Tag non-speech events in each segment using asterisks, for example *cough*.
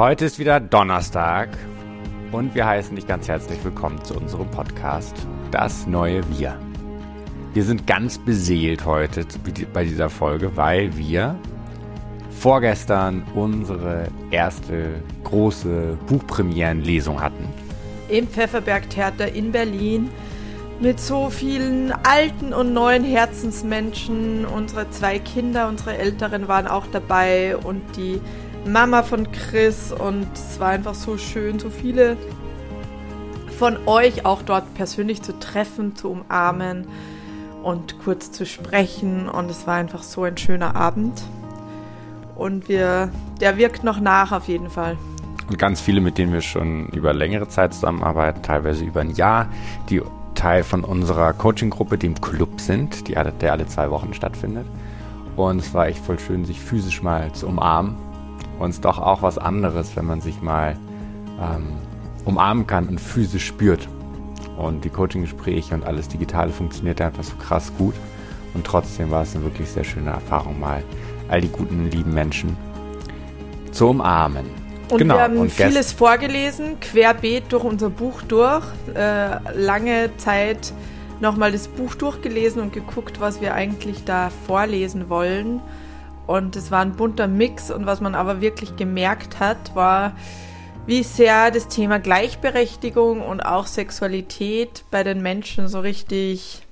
Heute ist wieder Donnerstag und wir heißen dich ganz herzlich willkommen zu unserem Podcast Das neue Wir. Wir sind ganz beseelt heute bei dieser Folge, weil wir vorgestern unsere erste große Buchpremierenlesung hatten. Im Pfefferberg Theater in Berlin mit so vielen alten und neuen Herzensmenschen. Unsere zwei Kinder, unsere Älteren waren auch dabei und die Mama von Chris und es war einfach so schön, so viele von euch auch dort persönlich zu treffen, zu umarmen und kurz zu sprechen und es war einfach so ein schöner Abend und wir, der wirkt noch nach auf jeden Fall. Und ganz viele, mit denen wir schon über längere Zeit zusammenarbeiten, teilweise über ein Jahr, die Teil von unserer Coaching-Gruppe, dem Club sind, die der alle zwei Wochen stattfindet. Und es war echt voll schön, sich physisch mal zu umarmen. Und es ist doch auch was anderes, wenn man sich mal ähm, umarmen kann und physisch spürt. Und die Coaching-Gespräche und alles Digitale funktioniert einfach so krass gut. Und trotzdem war es eine wirklich sehr schöne Erfahrung, mal all die guten, lieben Menschen zu umarmen. Und genau. wir haben und vieles vorgelesen, querbeet durch unser Buch durch. Äh, lange Zeit nochmal das Buch durchgelesen und geguckt, was wir eigentlich da vorlesen wollen. Und es war ein bunter Mix. Und was man aber wirklich gemerkt hat, war, wie sehr das Thema Gleichberechtigung und auch Sexualität bei den Menschen so richtig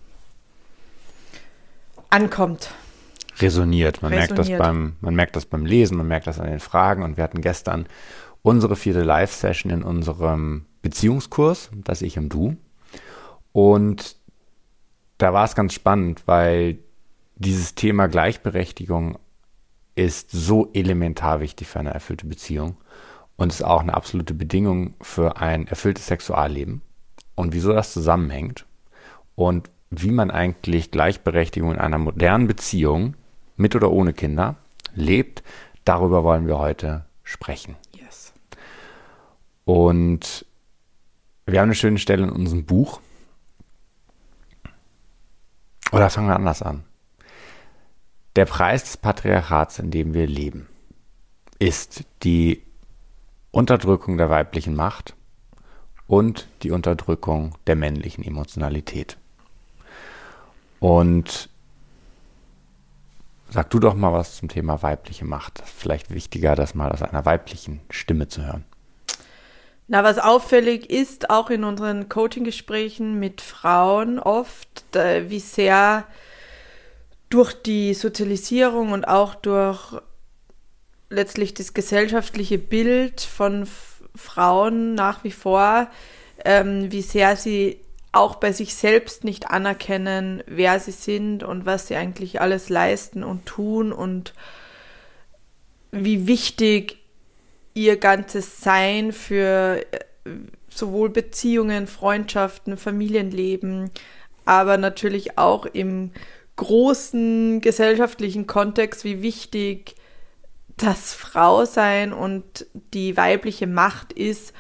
ankommt resoniert. Man resoniert. merkt das beim, man merkt das beim Lesen, man merkt das an den Fragen. Und wir hatten gestern unsere vierte Live-Session in unserem Beziehungskurs, das Ich und Du. Und da war es ganz spannend, weil dieses Thema Gleichberechtigung ist so elementar wichtig für eine erfüllte Beziehung und ist auch eine absolute Bedingung für ein erfülltes Sexualleben. Und wieso das zusammenhängt und wie man eigentlich Gleichberechtigung in einer modernen Beziehung mit oder ohne Kinder, lebt. Darüber wollen wir heute sprechen. Yes. Und wir haben eine schöne Stelle in unserem Buch. Oder fangen wir anders an. Der Preis des Patriarchats, in dem wir leben, ist die Unterdrückung der weiblichen Macht und die Unterdrückung der männlichen Emotionalität. Und Sag du doch mal was zum Thema weibliche Macht. Vielleicht wichtiger, das mal aus einer weiblichen Stimme zu hören. Na, was auffällig ist, auch in unseren Coaching-Gesprächen mit Frauen oft, wie sehr durch die Sozialisierung und auch durch letztlich das gesellschaftliche Bild von Frauen nach wie vor, ähm, wie sehr sie auch bei sich selbst nicht anerkennen, wer sie sind und was sie eigentlich alles leisten und tun und wie wichtig ihr ganzes Sein für äh, sowohl Beziehungen, Freundschaften, Familienleben, aber natürlich auch im großen gesellschaftlichen Kontext, wie wichtig das Frausein und die weibliche Macht ist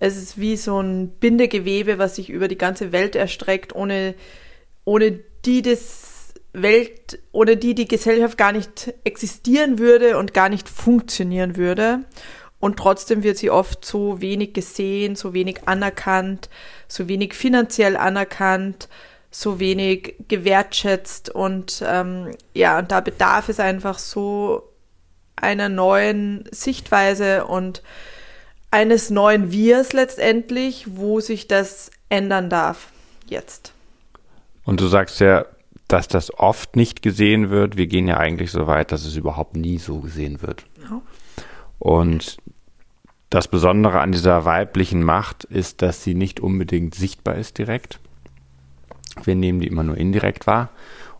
es ist wie so ein Bindegewebe, was sich über die ganze Welt erstreckt, ohne, ohne die das Welt, ohne die die Gesellschaft gar nicht existieren würde und gar nicht funktionieren würde. Und trotzdem wird sie oft so wenig gesehen, so wenig anerkannt, so wenig finanziell anerkannt, so wenig gewertschätzt. Und ähm, ja, und da bedarf es einfach so einer neuen Sichtweise und eines neuen Wirs letztendlich, wo sich das ändern darf jetzt. Und du sagst ja, dass das oft nicht gesehen wird. Wir gehen ja eigentlich so weit, dass es überhaupt nie so gesehen wird. Ja. Und das Besondere an dieser weiblichen Macht ist, dass sie nicht unbedingt sichtbar ist direkt. Wir nehmen die immer nur indirekt wahr.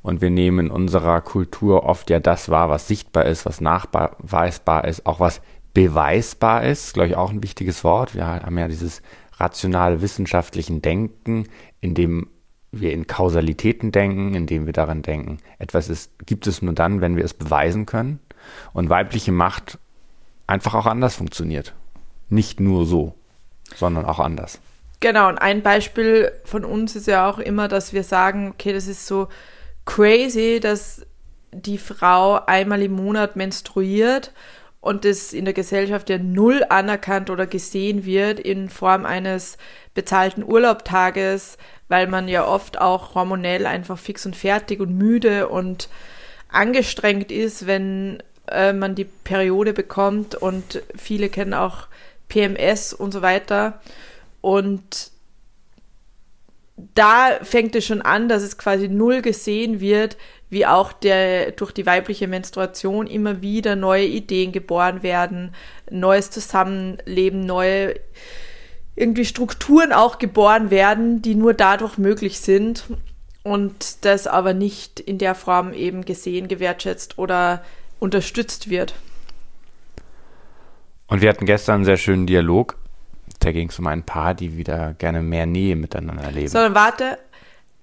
Und wir nehmen in unserer Kultur oft ja das wahr, was sichtbar ist, was nachweisbar ist, auch was beweisbar ist, glaube ich auch ein wichtiges Wort. Wir haben ja dieses rationale wissenschaftlichen Denken, in dem wir in Kausalitäten denken, in dem wir daran denken, etwas ist, gibt es nur dann, wenn wir es beweisen können. Und weibliche Macht einfach auch anders funktioniert. Nicht nur so, sondern auch anders. Genau, und ein Beispiel von uns ist ja auch immer, dass wir sagen, okay, das ist so crazy, dass die Frau einmal im Monat menstruiert und das in der Gesellschaft ja null anerkannt oder gesehen wird in Form eines bezahlten Urlaubtages, weil man ja oft auch hormonell einfach fix und fertig und müde und angestrengt ist, wenn äh, man die Periode bekommt und viele kennen auch PMS und so weiter. Und da fängt es schon an, dass es quasi null gesehen wird, wie auch der, durch die weibliche Menstruation immer wieder neue Ideen geboren werden, neues Zusammenleben, neue irgendwie Strukturen auch geboren werden, die nur dadurch möglich sind und das aber nicht in der Form eben gesehen, gewertschätzt oder unterstützt wird. Und wir hatten gestern einen sehr schönen Dialog. Da ging es um ein Paar, die wieder gerne mehr Nähe miteinander leben. Sondern warte,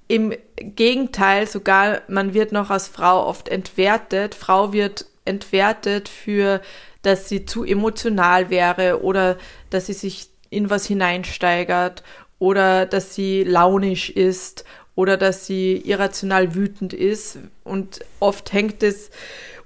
im Gegenteil sogar, man wird noch als Frau oft entwertet. Frau wird entwertet für, dass sie zu emotional wäre oder dass sie sich in was hineinsteigert oder dass sie launisch ist oder dass sie irrational wütend ist. Und oft hängt es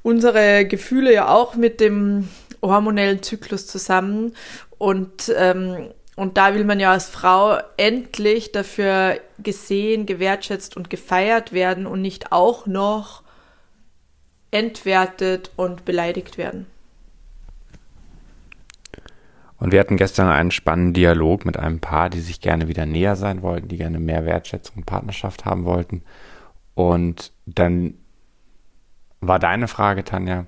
unsere Gefühle ja auch mit dem hormonellen Zyklus zusammen. Und, ähm, und da will man ja als Frau endlich dafür gesehen, gewertschätzt und gefeiert werden und nicht auch noch entwertet und beleidigt werden. Und wir hatten gestern einen spannenden Dialog mit einem Paar, die sich gerne wieder näher sein wollten, die gerne mehr Wertschätzung und Partnerschaft haben wollten. Und dann war deine Frage, Tanja,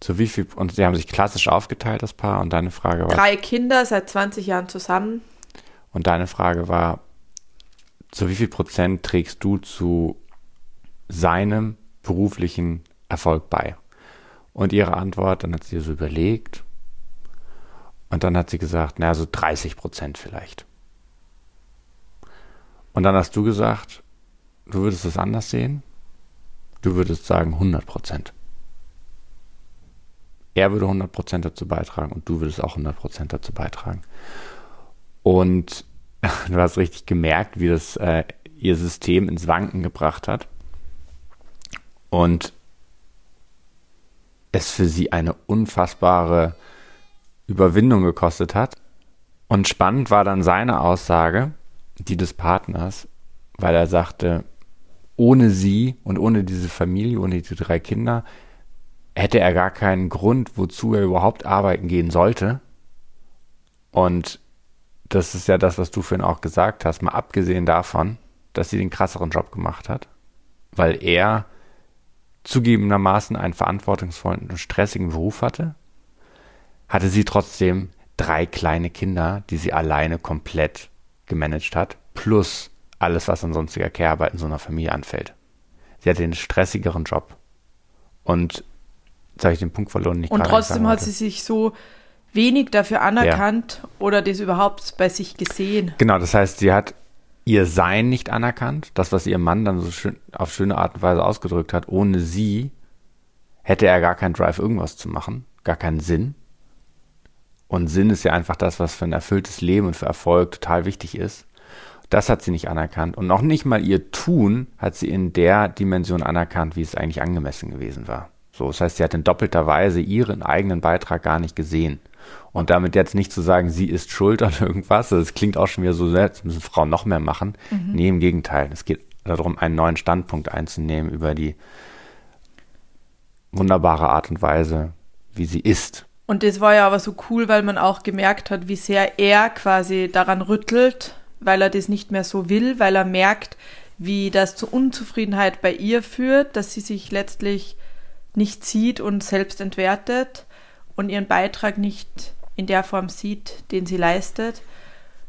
zu wie viel, und sie haben sich klassisch aufgeteilt, das Paar, und deine Frage war. Drei Kinder seit 20 Jahren zusammen. Und deine Frage war, zu wie viel Prozent trägst du zu seinem beruflichen Erfolg bei? Und ihre Antwort, dann hat sie so überlegt, und dann hat sie gesagt, naja, so 30 Prozent vielleicht. Und dann hast du gesagt, du würdest es anders sehen? Du würdest sagen 100 Prozent er würde 100% dazu beitragen und du würdest auch 100% dazu beitragen. Und *laughs* du hast richtig gemerkt, wie das äh, ihr System ins Wanken gebracht hat. Und es für sie eine unfassbare Überwindung gekostet hat. Und spannend war dann seine Aussage, die des Partners, weil er sagte, ohne sie und ohne diese Familie, ohne die drei Kinder, hätte er gar keinen Grund, wozu er überhaupt arbeiten gehen sollte. Und das ist ja das, was du vorhin auch gesagt hast, mal abgesehen davon, dass sie den krasseren Job gemacht hat, weil er zugegebenermaßen einen verantwortungsvollen und stressigen Beruf hatte, hatte sie trotzdem drei kleine Kinder, die sie alleine komplett gemanagt hat, plus alles, was an sonstiger Care-Arbeit in so einer Familie anfällt. Sie hatte den stressigeren Job. Und Jetzt habe ich den Punkt verloren. Und trotzdem hat sie sich so wenig dafür anerkannt ja. oder das überhaupt bei sich gesehen. Genau, das heißt, sie hat ihr Sein nicht anerkannt, das, was ihr Mann dann so schön, auf schöne Art und Weise ausgedrückt hat. Ohne sie hätte er gar keinen Drive, irgendwas zu machen, gar keinen Sinn. Und Sinn ist ja einfach das, was für ein erfülltes Leben und für Erfolg total wichtig ist. Das hat sie nicht anerkannt. Und noch nicht mal ihr Tun hat sie in der Dimension anerkannt, wie es eigentlich angemessen gewesen war. So, das heißt, sie hat in doppelter Weise ihren eigenen Beitrag gar nicht gesehen. Und damit jetzt nicht zu sagen, sie ist schuld an irgendwas, das klingt auch schon wieder so, jetzt müssen Frauen noch mehr machen. Mhm. Nee, im Gegenteil. Es geht darum, einen neuen Standpunkt einzunehmen über die wunderbare Art und Weise, wie sie ist. Und das war ja aber so cool, weil man auch gemerkt hat, wie sehr er quasi daran rüttelt, weil er das nicht mehr so will, weil er merkt, wie das zur Unzufriedenheit bei ihr führt, dass sie sich letztlich nicht sieht und selbst entwertet und ihren Beitrag nicht in der Form sieht, den sie leistet,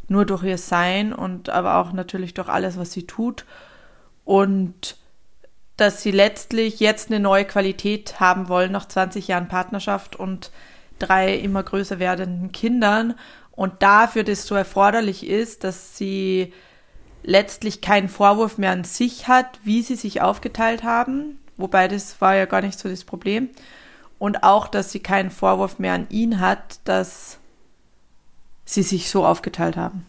nur durch ihr Sein und aber auch natürlich durch alles, was sie tut. Und dass sie letztlich jetzt eine neue Qualität haben wollen nach 20 Jahren Partnerschaft und drei immer größer werdenden Kindern und dafür das so erforderlich ist, dass sie letztlich keinen Vorwurf mehr an sich hat, wie sie sich aufgeteilt haben, Wobei das war ja gar nicht so das Problem. Und auch, dass sie keinen Vorwurf mehr an ihn hat, dass sie sich so aufgeteilt haben.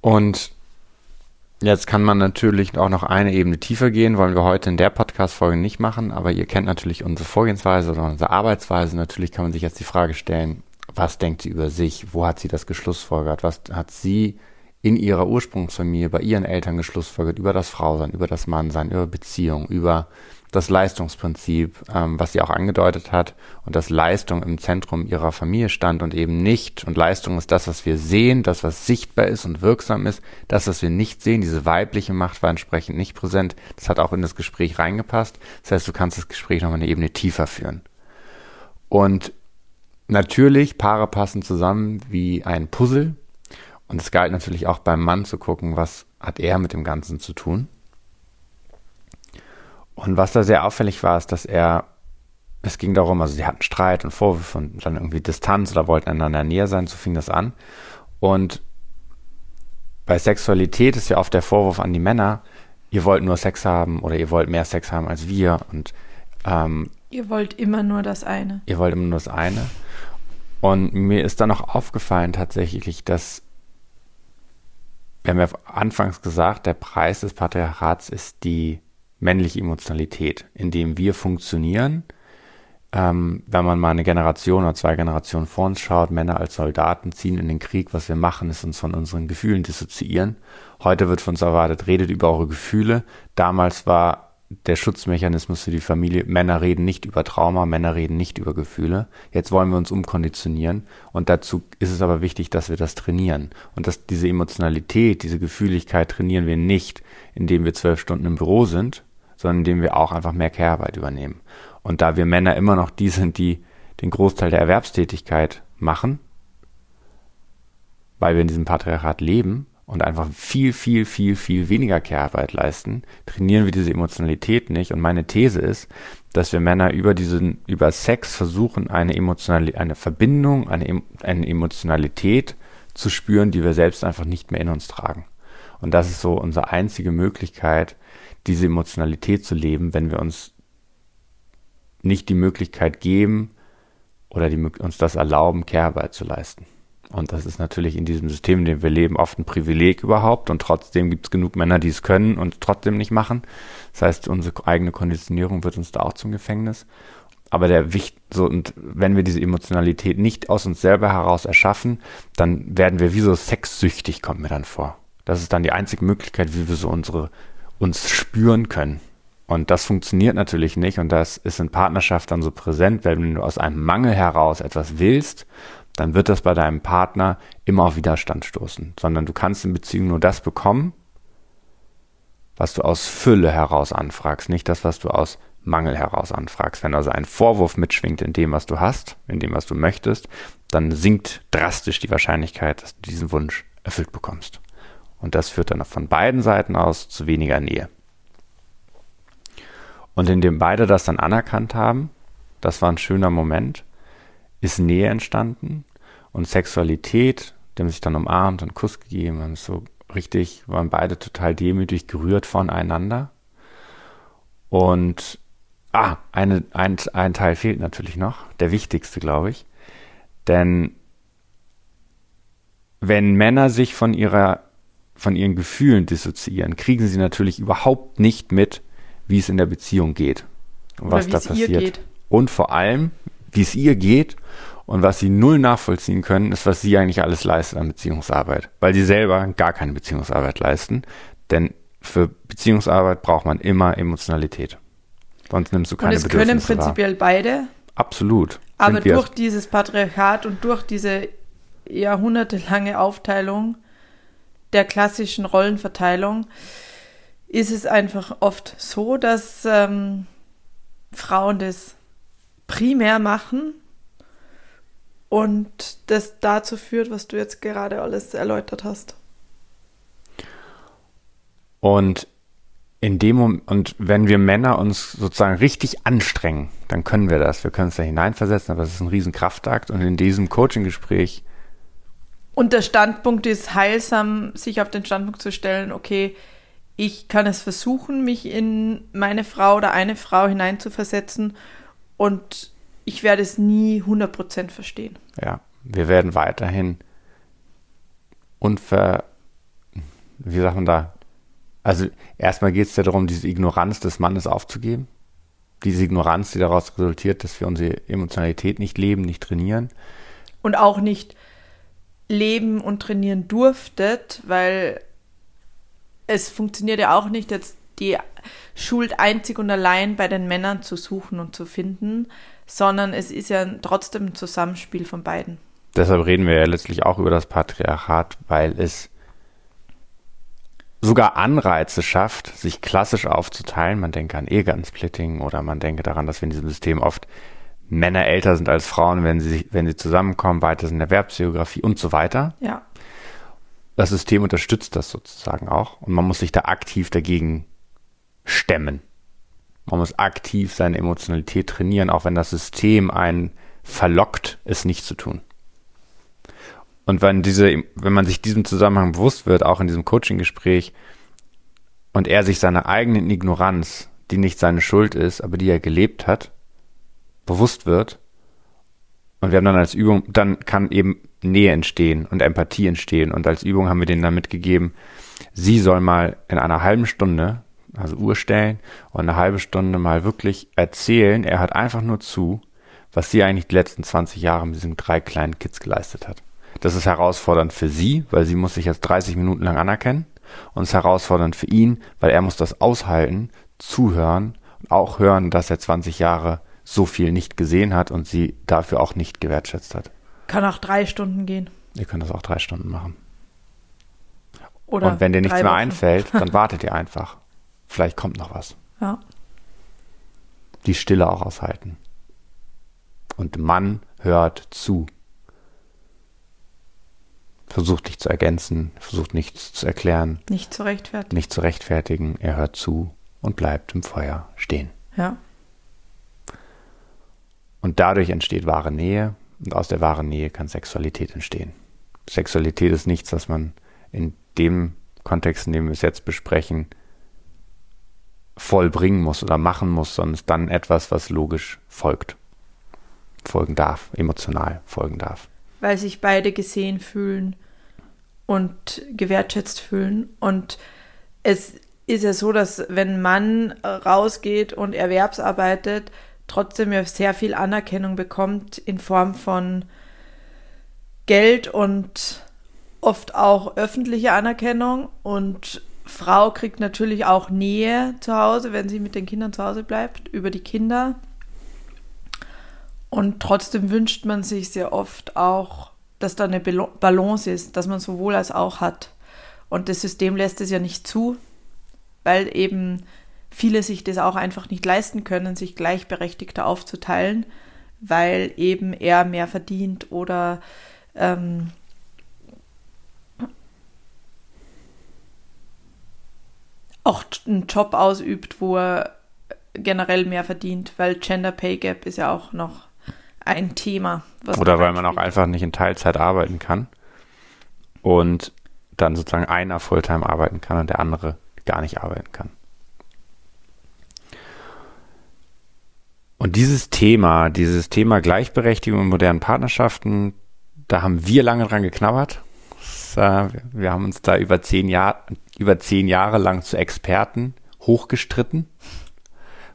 Und Jetzt kann man natürlich auch noch eine Ebene tiefer gehen, wollen wir heute in der Podcast-Folge nicht machen, aber ihr kennt natürlich unsere Vorgehensweise oder unsere Arbeitsweise. Natürlich kann man sich jetzt die Frage stellen, was denkt sie über sich? Wo hat sie das geschlussfolgert? Was hat sie in ihrer Ursprungsfamilie bei ihren Eltern geschlussfolgert über das Frausein, über das Mannsein, über Beziehung, über das Leistungsprinzip, ähm, was sie auch angedeutet hat, und dass Leistung im Zentrum ihrer Familie stand und eben nicht. Und Leistung ist das, was wir sehen, das, was sichtbar ist und wirksam ist. Das, was wir nicht sehen, diese weibliche Macht war entsprechend nicht präsent. Das hat auch in das Gespräch reingepasst. Das heißt, du kannst das Gespräch nochmal eine Ebene tiefer führen. Und natürlich, Paare passen zusammen wie ein Puzzle. Und es galt natürlich auch beim Mann zu gucken, was hat er mit dem Ganzen zu tun. Und was da sehr auffällig war, ist, dass er, es ging darum, also sie hatten Streit und Vorwürfe und dann irgendwie Distanz oder wollten einander näher sein, so fing das an. Und bei Sexualität ist ja oft der Vorwurf an die Männer, ihr wollt nur Sex haben oder ihr wollt mehr Sex haben als wir und ähm, ihr wollt immer nur das eine. Ihr wollt immer nur das eine. Und mir ist dann noch aufgefallen tatsächlich, dass wir haben ja anfangs gesagt, der Preis des Patriarchats ist die männliche Emotionalität, in dem wir funktionieren. Ähm, wenn man mal eine Generation oder zwei Generationen vor uns schaut, Männer als Soldaten ziehen in den Krieg, was wir machen, ist uns von unseren Gefühlen dissoziieren. Heute wird von uns erwartet, redet über eure Gefühle. Damals war der Schutzmechanismus für die Familie, Männer reden nicht über Trauma, Männer reden nicht über Gefühle. Jetzt wollen wir uns umkonditionieren und dazu ist es aber wichtig, dass wir das trainieren. Und dass diese Emotionalität, diese Gefühligkeit trainieren wir nicht, indem wir zwölf Stunden im Büro sind, sondern indem wir auch einfach mehr Care-Arbeit übernehmen. Und da wir Männer immer noch die sind, die den Großteil der Erwerbstätigkeit machen, weil wir in diesem Patriarchat leben und einfach viel, viel, viel, viel weniger Care-Arbeit leisten, trainieren wir diese Emotionalität nicht. Und meine These ist, dass wir Männer über diesen, über Sex versuchen, eine emotionale, eine Verbindung, eine, eine Emotionalität zu spüren, die wir selbst einfach nicht mehr in uns tragen. Und das ist so unsere einzige Möglichkeit, diese Emotionalität zu leben, wenn wir uns nicht die Möglichkeit geben oder die, uns das erlauben, Kehrarbeit zu leisten. Und das ist natürlich in diesem System, in dem wir leben, oft ein Privileg überhaupt. Und trotzdem gibt es genug Männer, die es können und trotzdem nicht machen. Das heißt, unsere eigene Konditionierung wird uns da auch zum Gefängnis. Aber der Wicht, so, und wenn wir diese Emotionalität nicht aus uns selber heraus erschaffen, dann werden wir wie so sexsüchtig, kommt mir dann vor. Das ist dann die einzige Möglichkeit, wie wir so unsere uns spüren können. Und das funktioniert natürlich nicht und das ist in Partnerschaft dann so präsent, weil wenn du aus einem Mangel heraus etwas willst, dann wird das bei deinem Partner immer auf Widerstand stoßen, sondern du kannst in Beziehung nur das bekommen, was du aus Fülle heraus anfragst, nicht das, was du aus Mangel heraus anfragst. Wenn also ein Vorwurf mitschwingt in dem, was du hast, in dem, was du möchtest, dann sinkt drastisch die Wahrscheinlichkeit, dass du diesen Wunsch erfüllt bekommst. Und das führt dann von beiden Seiten aus zu weniger Nähe. Und indem beide das dann anerkannt haben, das war ein schöner Moment, ist Nähe entstanden und Sexualität, dem sich dann umarmt und Kuss gegeben haben, so richtig, waren beide total demütig gerührt voneinander. Und ah, eine, ein, ein Teil fehlt natürlich noch, der wichtigste, glaube ich. Denn wenn Männer sich von ihrer von ihren Gefühlen dissoziieren, kriegen sie natürlich überhaupt nicht mit, wie es in der Beziehung geht was da passiert. Und vor allem, wie es ihr geht und was sie null nachvollziehen können, ist, was sie eigentlich alles leistet an Beziehungsarbeit, weil sie selber gar keine Beziehungsarbeit leisten. Denn für Beziehungsarbeit braucht man immer Emotionalität. Sonst nimmst du keine Und es können prinzipiell wahr. beide. Absolut. Aber durch dieses Patriarchat und durch diese jahrhundertelange Aufteilung der klassischen Rollenverteilung ist es einfach oft so, dass ähm, Frauen das primär machen und das dazu führt, was du jetzt gerade alles erläutert hast. Und in dem Moment, und wenn wir Männer uns sozusagen richtig anstrengen, dann können wir das. Wir können es da hineinversetzen, aber es ist ein Riesenkraftakt. Und in diesem Coaching-Gespräch und der Standpunkt ist heilsam, sich auf den Standpunkt zu stellen, okay, ich kann es versuchen, mich in meine Frau oder eine Frau hineinzuversetzen und ich werde es nie 100% verstehen. Ja, wir werden weiterhin unver, wie sagt man da, Also erstmal geht es ja darum, diese Ignoranz des Mannes aufzugeben. Diese Ignoranz, die daraus resultiert, dass wir unsere Emotionalität nicht leben, nicht trainieren. Und auch nicht leben und trainieren durftet, weil es funktioniert ja auch nicht, jetzt die Schuld einzig und allein bei den Männern zu suchen und zu finden, sondern es ist ja trotzdem ein Zusammenspiel von beiden. Deshalb reden wir ja letztlich auch über das Patriarchat, weil es sogar Anreize schafft, sich klassisch aufzuteilen. Man denke an Ehegattensplitting oder man denke daran, dass wir in diesem System oft Männer älter sind als Frauen, wenn sie, wenn sie zusammenkommen, weiter in der Erwerbsbiografie und so weiter. Ja. Das System unterstützt das sozusagen auch und man muss sich da aktiv dagegen stemmen. Man muss aktiv seine Emotionalität trainieren, auch wenn das System einen verlockt, es nicht zu tun. Und wenn diese, wenn man sich diesem Zusammenhang bewusst wird, auch in diesem Coaching-Gespräch, und er sich seiner eigenen Ignoranz, die nicht seine Schuld ist, aber die er gelebt hat, bewusst wird, und wir haben dann als Übung, dann kann eben Nähe entstehen und Empathie entstehen. Und als Übung haben wir denen dann mitgegeben, sie soll mal in einer halben Stunde, also Uhr stellen und eine halbe Stunde mal wirklich erzählen, er hört einfach nur zu, was sie eigentlich die letzten 20 Jahre mit diesen drei kleinen Kids geleistet hat. Das ist herausfordernd für sie, weil sie muss sich jetzt 30 Minuten lang anerkennen. Und es ist herausfordernd für ihn, weil er muss das aushalten, zuhören und auch hören, dass er 20 Jahre so viel nicht gesehen hat und sie dafür auch nicht gewertschätzt hat. Kann auch drei Stunden gehen. Ihr könnt das auch drei Stunden machen. Oder und wenn dir nichts mehr einfällt, dann *laughs* wartet ihr einfach. Vielleicht kommt noch was. Ja. Die Stille auch aushalten. Und Mann hört zu versucht nicht zu ergänzen, versucht nichts zu erklären, nicht zu rechtfertigen. nicht zu rechtfertigen. Er hört zu und bleibt im Feuer stehen. Ja. Und dadurch entsteht wahre Nähe und aus der wahren Nähe kann Sexualität entstehen. Sexualität ist nichts, was man in dem Kontext, in dem wir es jetzt besprechen, vollbringen muss oder machen muss, sondern dann etwas, was logisch folgt. Folgen darf, emotional folgen darf. Weil sich beide gesehen fühlen und gewertschätzt fühlen. Und es ist ja so, dass wenn ein Mann rausgeht und erwerbsarbeitet, trotzdem ja sehr viel Anerkennung bekommt in Form von Geld und oft auch öffentliche Anerkennung. Und Frau kriegt natürlich auch Nähe zu Hause, wenn sie mit den Kindern zu Hause bleibt, über die Kinder. Und trotzdem wünscht man sich sehr oft auch, dass da eine Balance ist, dass man sowohl als auch hat. Und das System lässt es ja nicht zu, weil eben viele sich das auch einfach nicht leisten können, sich gleichberechtigter aufzuteilen, weil eben er mehr verdient oder ähm, auch einen Job ausübt, wo er generell mehr verdient, weil Gender Pay Gap ist ja auch noch ein Thema. Oder weil man auch einfach nicht in Teilzeit arbeiten kann und dann sozusagen einer Fulltime arbeiten kann und der andere gar nicht arbeiten kann. Und dieses Thema, dieses Thema Gleichberechtigung in modernen Partnerschaften, da haben wir lange dran geknabbert. Wir haben uns da über zehn, Jahr, über zehn Jahre lang zu Experten hochgestritten,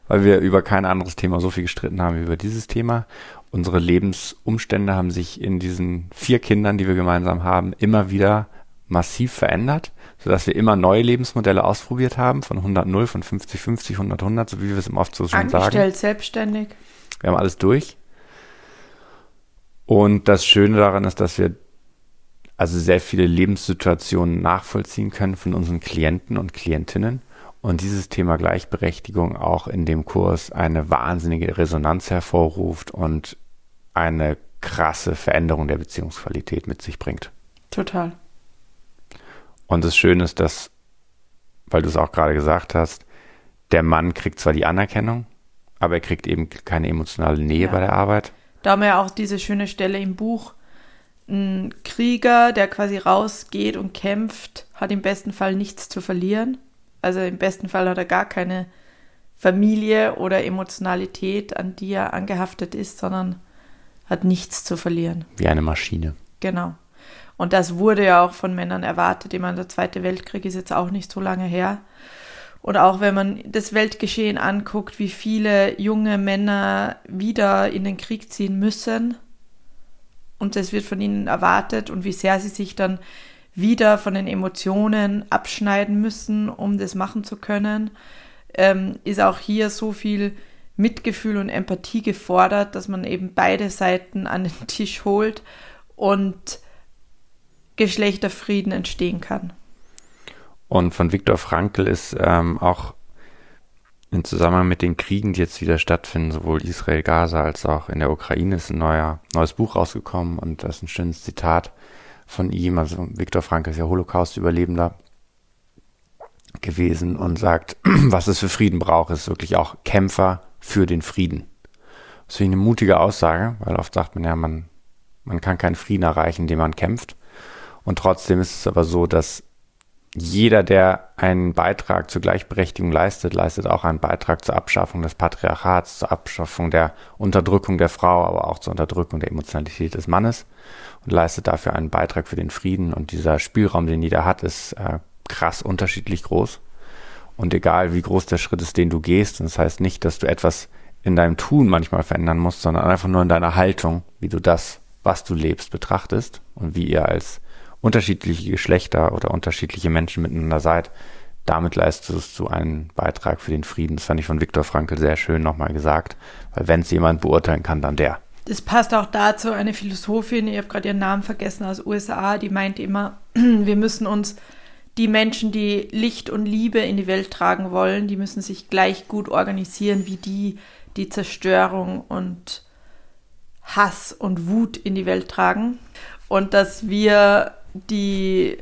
weil wir über kein anderes Thema so viel gestritten haben wie über dieses Thema. Unsere Lebensumstände haben sich in diesen vier Kindern, die wir gemeinsam haben, immer wieder massiv verändert, sodass wir immer neue Lebensmodelle ausprobiert haben, von 100 0, von 50 50, 100 100, so wie wir es im oft so schon Angestellt, sagen. selbstständig. Wir haben alles durch. Und das Schöne daran ist, dass wir also sehr viele Lebenssituationen nachvollziehen können von unseren Klienten und Klientinnen und dieses Thema Gleichberechtigung auch in dem Kurs eine wahnsinnige Resonanz hervorruft und eine krasse Veränderung der Beziehungsqualität mit sich bringt. Total. Und das Schöne ist, dass, weil du es auch gerade gesagt hast, der Mann kriegt zwar die Anerkennung, aber er kriegt eben keine emotionale Nähe Ja. bei der Arbeit. Da haben wir ja auch diese schöne Stelle im Buch. Ein Krieger, der quasi rausgeht und kämpft, hat im besten Fall nichts zu verlieren. Also im besten Fall hat er gar keine Familie oder Emotionalität, an die er angehaftet ist, sondern hat nichts zu verlieren. Wie eine Maschine. Genau. Und das wurde ja auch von Männern erwartet. Ich meine, der Zweite Weltkrieg ist jetzt auch nicht so lange her. Und auch wenn man das Weltgeschehen anguckt, wie viele junge Männer wieder in den Krieg ziehen müssen, und das wird von ihnen erwartet, und wie sehr sie sich dann wieder von den Emotionen abschneiden müssen, um das machen zu können, ähm, ist auch hier so viel Mitgefühl und Empathie gefordert, dass man eben beide Seiten an den *laughs* Tisch holt und Geschlechterfrieden entstehen kann. Und von Viktor Frankl ist ähm, auch im Zusammenhang mit den Kriegen, die jetzt wieder stattfinden, sowohl Israel, Gaza als auch in der Ukraine, ist ein neuer, neues Buch rausgekommen und das ist ein schönes Zitat von ihm. Also Viktor Frankl ist ja Holocaust-Überlebender gewesen und sagt, *clears throat* was es für Frieden braucht, ist wirklich auch Kämpfer für den Frieden. Das finde ich eine mutige Aussage, weil oft sagt man ja, man, man kann keinen Frieden erreichen, indem man kämpft. Und trotzdem ist es aber so, dass jeder, der einen Beitrag zur Gleichberechtigung leistet, leistet auch einen Beitrag zur Abschaffung des Patriarchats, zur Abschaffung der Unterdrückung der Frau, aber auch zur Unterdrückung der Emotionalität des Mannes und leistet dafür einen Beitrag für den Frieden. Und dieser Spielraum, den jeder hat, ist äh, krass unterschiedlich groß. Und egal wie groß der Schritt ist, den du gehst, das heißt nicht, dass du etwas in deinem Tun manchmal verändern musst, sondern einfach nur in deiner Haltung, wie du das, was du lebst, betrachtest und wie ihr als unterschiedliche Geschlechter oder unterschiedliche Menschen miteinander seid, damit leistest du einen Beitrag für den Frieden. Das fand ich von Viktor Frankl sehr schön nochmal gesagt, weil wenn es jemand beurteilen kann, dann der. Das passt auch dazu, eine Philosophin, ich habe gerade ihren Namen vergessen, aus USA, die meint immer, *clears throat* wir müssen uns die Menschen, die Licht und Liebe in die Welt tragen wollen, die müssen sich gleich gut organisieren wie die, die Zerstörung und Hass und Wut in die Welt tragen. Und dass wir die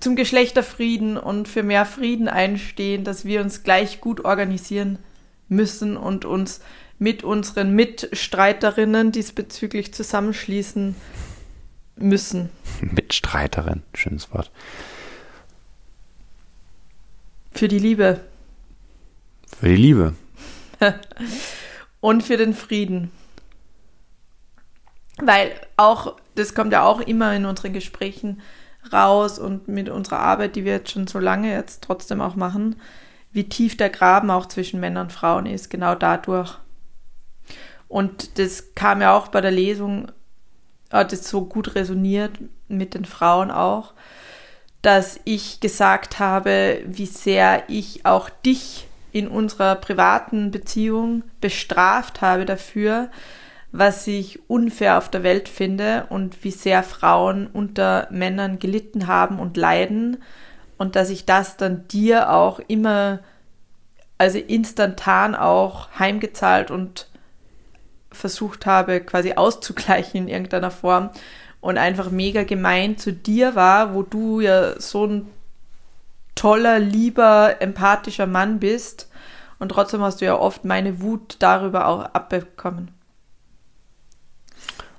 zum Geschlechterfrieden und für mehr Frieden einstehen, dass wir uns gleich gut organisieren müssen und uns mit unseren Mitstreiterinnen diesbezüglich zusammenschließen müssen. *laughs* Mitstreiterin, schönes Wort. Für die Liebe. Für die Liebe. *laughs* und für den Frieden. Weil auch das kommt ja auch immer in unseren Gesprächen raus und mit unserer Arbeit, die wir jetzt schon so lange jetzt trotzdem auch machen, wie tief der Graben auch zwischen Männern und Frauen ist, genau dadurch. Und das kam ja auch bei der Lesung, hat es so gut resoniert mit den Frauen auch, dass ich gesagt habe, wie sehr ich auch dich in unserer privaten Beziehung bestraft habe dafür, was ich unfair auf der Welt finde und wie sehr Frauen unter Männern gelitten haben und leiden und dass ich das dann dir auch immer, also instantan auch heimgezahlt und versucht habe, quasi auszugleichen in irgendeiner Form und einfach mega gemein zu dir war, wo du ja so ein toller, lieber, empathischer Mann bist und trotzdem hast du ja oft meine Wut darüber auch abbekommen.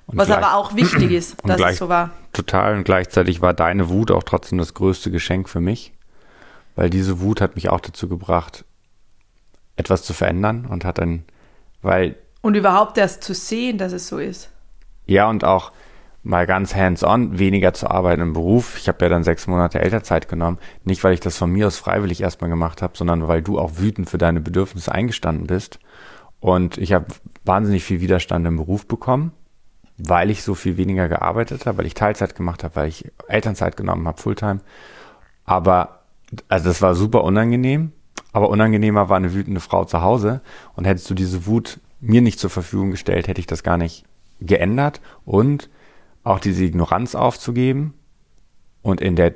Und Was aber auch wichtig ist, dass gleich, es so war. Total. Und gleichzeitig war deine Wut auch trotzdem das größte Geschenk für mich. Weil diese Wut hat mich auch dazu gebracht, etwas zu verändern und hat dann, weil. Und überhaupt erst zu sehen, dass es so ist. Ja, und auch mal ganz hands-on, weniger zu arbeiten im Beruf. Ich habe ja dann sechs Monate Elternzeit genommen. Nicht, weil ich das von mir aus freiwillig erstmal gemacht habe, sondern weil du auch wütend für deine Bedürfnisse eingestanden bist. Und ich habe wahnsinnig viel Widerstand im Beruf bekommen weil ich so viel weniger gearbeitet habe, weil ich Teilzeit gemacht habe, weil ich Elternzeit genommen habe, Fulltime. Aber, also das war super unangenehm, aber unangenehmer war eine wütende Frau zu Hause. Und hättest du diese Wut mir nicht zur Verfügung gestellt, hätte ich das gar nicht geändert und auch diese Ignoranz aufzugeben und in der,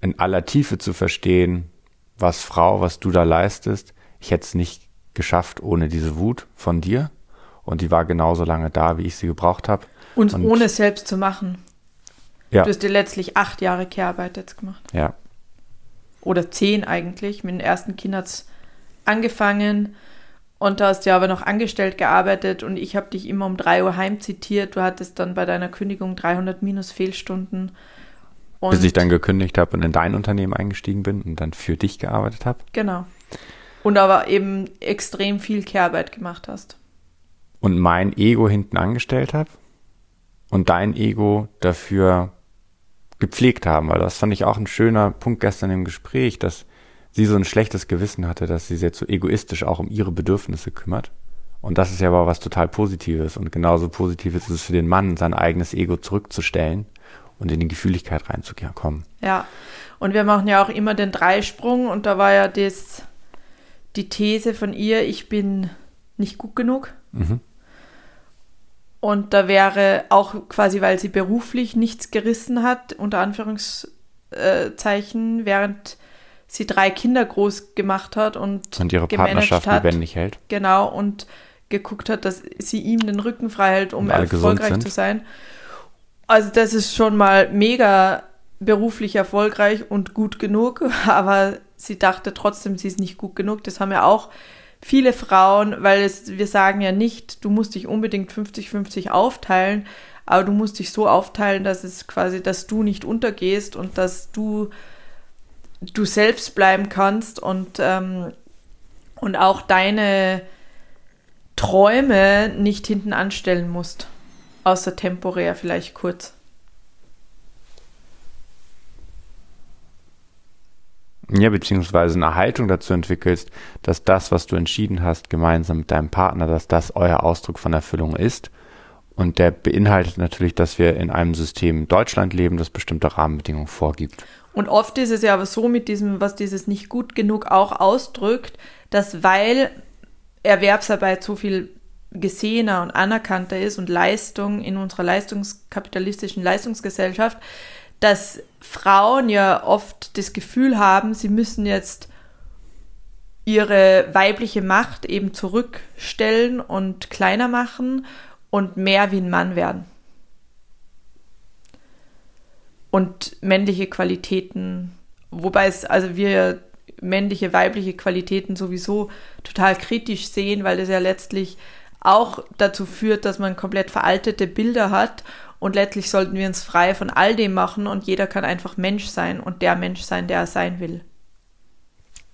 in aller Tiefe zu verstehen, was Frau, was du da leistest. Ich hätte es nicht geschafft ohne diese Wut von dir. Und die war genauso lange da, wie ich sie gebraucht habe. Und, und ohne es selbst zu machen. Ja. Du hast dir letztlich acht Jahre Care-Arbeit jetzt gemacht. Ja. Oder zehn eigentlich. Mit dem ersten Kind hat es angefangen und da hast du ja aber noch angestellt gearbeitet und ich habe dich immer um drei Uhr heim zitiert. Du hattest dann bei deiner Kündigung 300 minus Fehlstunden. Bis ich dann gekündigt habe und in dein Unternehmen eingestiegen bin und dann für dich gearbeitet habe. Genau. Und aber eben extrem viel Care-Arbeit gemacht hast. Und mein Ego hinten angestellt habe und dein Ego dafür gepflegt haben, weil das fand ich auch ein schöner Punkt gestern im Gespräch, dass sie so ein schlechtes Gewissen hatte, dass sie sich so egoistisch auch um ihre Bedürfnisse kümmert. Und das ist ja aber was total Positives. Und genauso positiv ist es für den Mann, sein eigenes Ego zurückzustellen und in die Gefühligkeit reinzukommen. Ja, und wir machen ja auch immer den Dreisprung und da war ja das, die These von ihr, ich bin nicht gut genug. Mhm. Und da wäre auch quasi, weil sie beruflich nichts gerissen hat, unter Anführungszeichen, während sie drei Kinder groß gemacht hat und, und ihre Partnerschaft hat, lebendig hält. Genau, und geguckt hat, dass sie ihm den Rücken frei hält, um erfolgreich zu sein. Also das ist schon mal mega beruflich erfolgreich und gut genug, *laughs* aber sie dachte trotzdem, sie ist nicht gut genug. Das haben ja auch viele Frauen, weil es, wir sagen ja nicht, du musst dich unbedingt 50-50 aufteilen, aber du musst dich so aufteilen, dass es quasi, dass du nicht untergehst und dass du du selbst bleiben kannst und, ähm, und auch deine Träume nicht hinten anstellen musst. Außer temporär vielleicht kurz. Ja, beziehungsweise eine Haltung dazu entwickelst, dass das, was du entschieden hast, gemeinsam mit deinem Partner, dass das euer Ausdruck von Erfüllung ist. Und der beinhaltet natürlich, dass wir in einem System Deutschland leben, das bestimmte Rahmenbedingungen vorgibt. Und oft ist es ja aber so mit diesem, was dieses nicht gut genug auch ausdrückt, dass weil Erwerbsarbeit so viel gesehener und anerkannter ist und Leistung in unserer leistungskapitalistischen Leistungsgesellschaft, dass Frauen ja oft das Gefühl haben, sie müssen jetzt ihre weibliche Macht eben zurückstellen und kleiner machen und mehr wie ein Mann werden. Und männliche Qualitäten, wobei es, also wir männliche, weibliche Qualitäten sowieso total kritisch sehen, weil das ja letztlich auch dazu führt, dass man komplett veraltete Bilder hat und letztlich sollten wir uns frei von all dem machen und jeder kann einfach Mensch sein und der Mensch sein, der er sein will.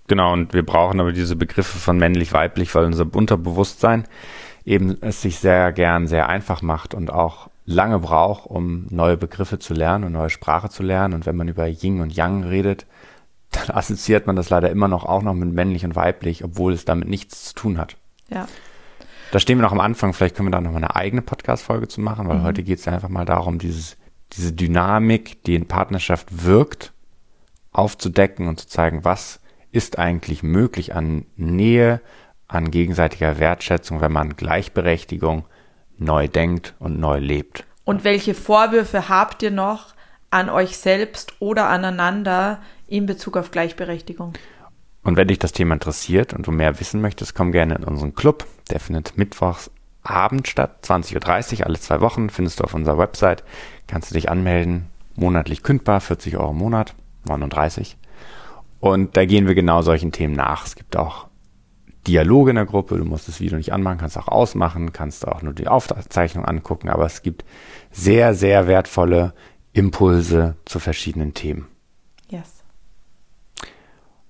Genau, und wir brauchen aber diese Begriffe von männlich, weiblich, weil unser Unterbewusstsein eben es sich sehr gern sehr einfach macht und auch lange braucht, um neue Begriffe zu lernen und neue Sprache zu lernen. Und wenn man über Yin und Yang redet, *laughs* dann assoziiert man das leider immer noch auch noch mit männlich und weiblich, obwohl es damit nichts zu tun hat. Ja. Da stehen wir noch am Anfang. Vielleicht können wir da noch mal eine eigene Podcast-Folge zu machen, weil mhm. heute geht es einfach mal darum, dieses, diese Dynamik, die in Partnerschaft wirkt, aufzudecken und zu zeigen, was ist eigentlich möglich an Nähe, an gegenseitiger Wertschätzung, wenn man Gleichberechtigung neu denkt und neu lebt. Und welche Vorwürfe habt ihr noch an euch selbst oder aneinander in Bezug auf Gleichberechtigung? Und wenn dich das Thema interessiert und du mehr wissen möchtest, komm gerne in unseren Club. Der findet mittwochs Abend statt, 20.30 Uhr, alle zwei Wochen, findest du auf unserer Website. Kannst du dich anmelden, monatlich kündbar, 40 Euro im Monat, 39. Und da gehen wir genau solchen Themen nach. Es gibt auch Dialoge in der Gruppe. Du musst das Video nicht anmachen, kannst auch ausmachen, kannst auch nur die Aufzeichnung angucken, aber es gibt sehr, sehr wertvolle Impulse zu verschiedenen Themen.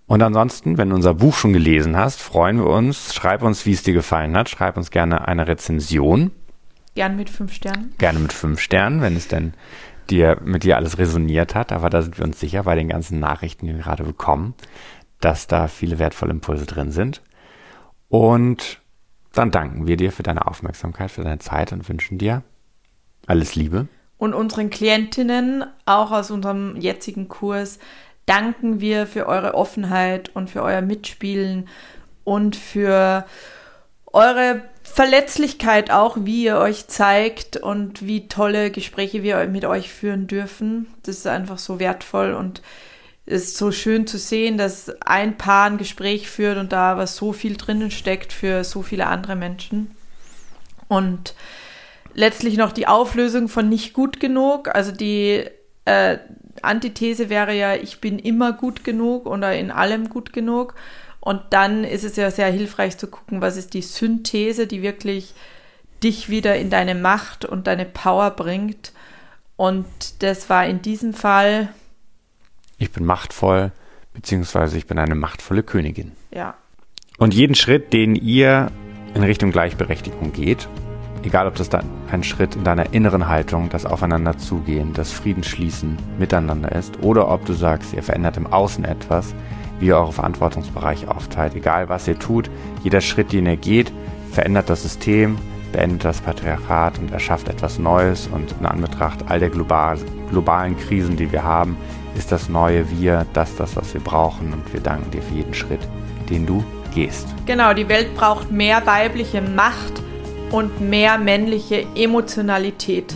Und ansonsten, wenn du unser Buch schon gelesen hast, freuen wir uns. Schreib uns, wie es dir gefallen hat. Schreib uns gerne eine Rezension. Gerne mit fünf Sternen. Gerne mit fünf Sternen, wenn es denn dir, mit dir alles resoniert hat. Aber da sind wir uns sicher bei den ganzen Nachrichten, die wir gerade bekommen, dass da viele wertvolle Impulse drin sind. Und dann danken wir dir für deine Aufmerksamkeit, für deine Zeit und wünschen dir alles Liebe. Und unseren Klientinnen, auch aus unserem jetzigen Kurs, danken wir für eure Offenheit und für euer Mitspielen und für eure Verletzlichkeit auch, wie ihr euch zeigt und wie tolle Gespräche wir mit euch führen dürfen. Das ist einfach so wertvoll und ist so schön zu sehen, dass ein Paar ein Gespräch führt und da was so viel drinnen steckt für so viele andere Menschen. Und letztlich noch die Auflösung von nicht gut genug. Also die äh, Antithese wäre ja, ich bin immer gut genug oder in allem gut genug. Und dann ist es ja sehr hilfreich zu gucken, was ist die Synthese, die wirklich dich wieder in deine Macht und deine Power bringt. Und das war in diesem Fall ich bin machtvoll, beziehungsweise ich bin eine machtvolle Königin. Ja. Und jeden Schritt, den ihr in Richtung Gleichberechtigung geht, egal ob das dann ein Schritt in deiner inneren Haltung, das Aufeinanderzugehen, das Friedensschließen miteinander ist, oder ob du sagst, ihr verändert im Außen etwas, wie ihr eure Verantwortungsbereiche aufteilt. Egal was ihr tut, jeder Schritt, den ihr geht, verändert das System, beendet das Patriarchat und erschafft etwas Neues. Und in Anbetracht all der global, globalen Krisen, die wir haben, ist das neue Wir das, das, was wir brauchen. Und wir danken dir für jeden Schritt, den du gehst. Genau, die Welt braucht mehr weibliche Macht und mehr männliche Emotionalität.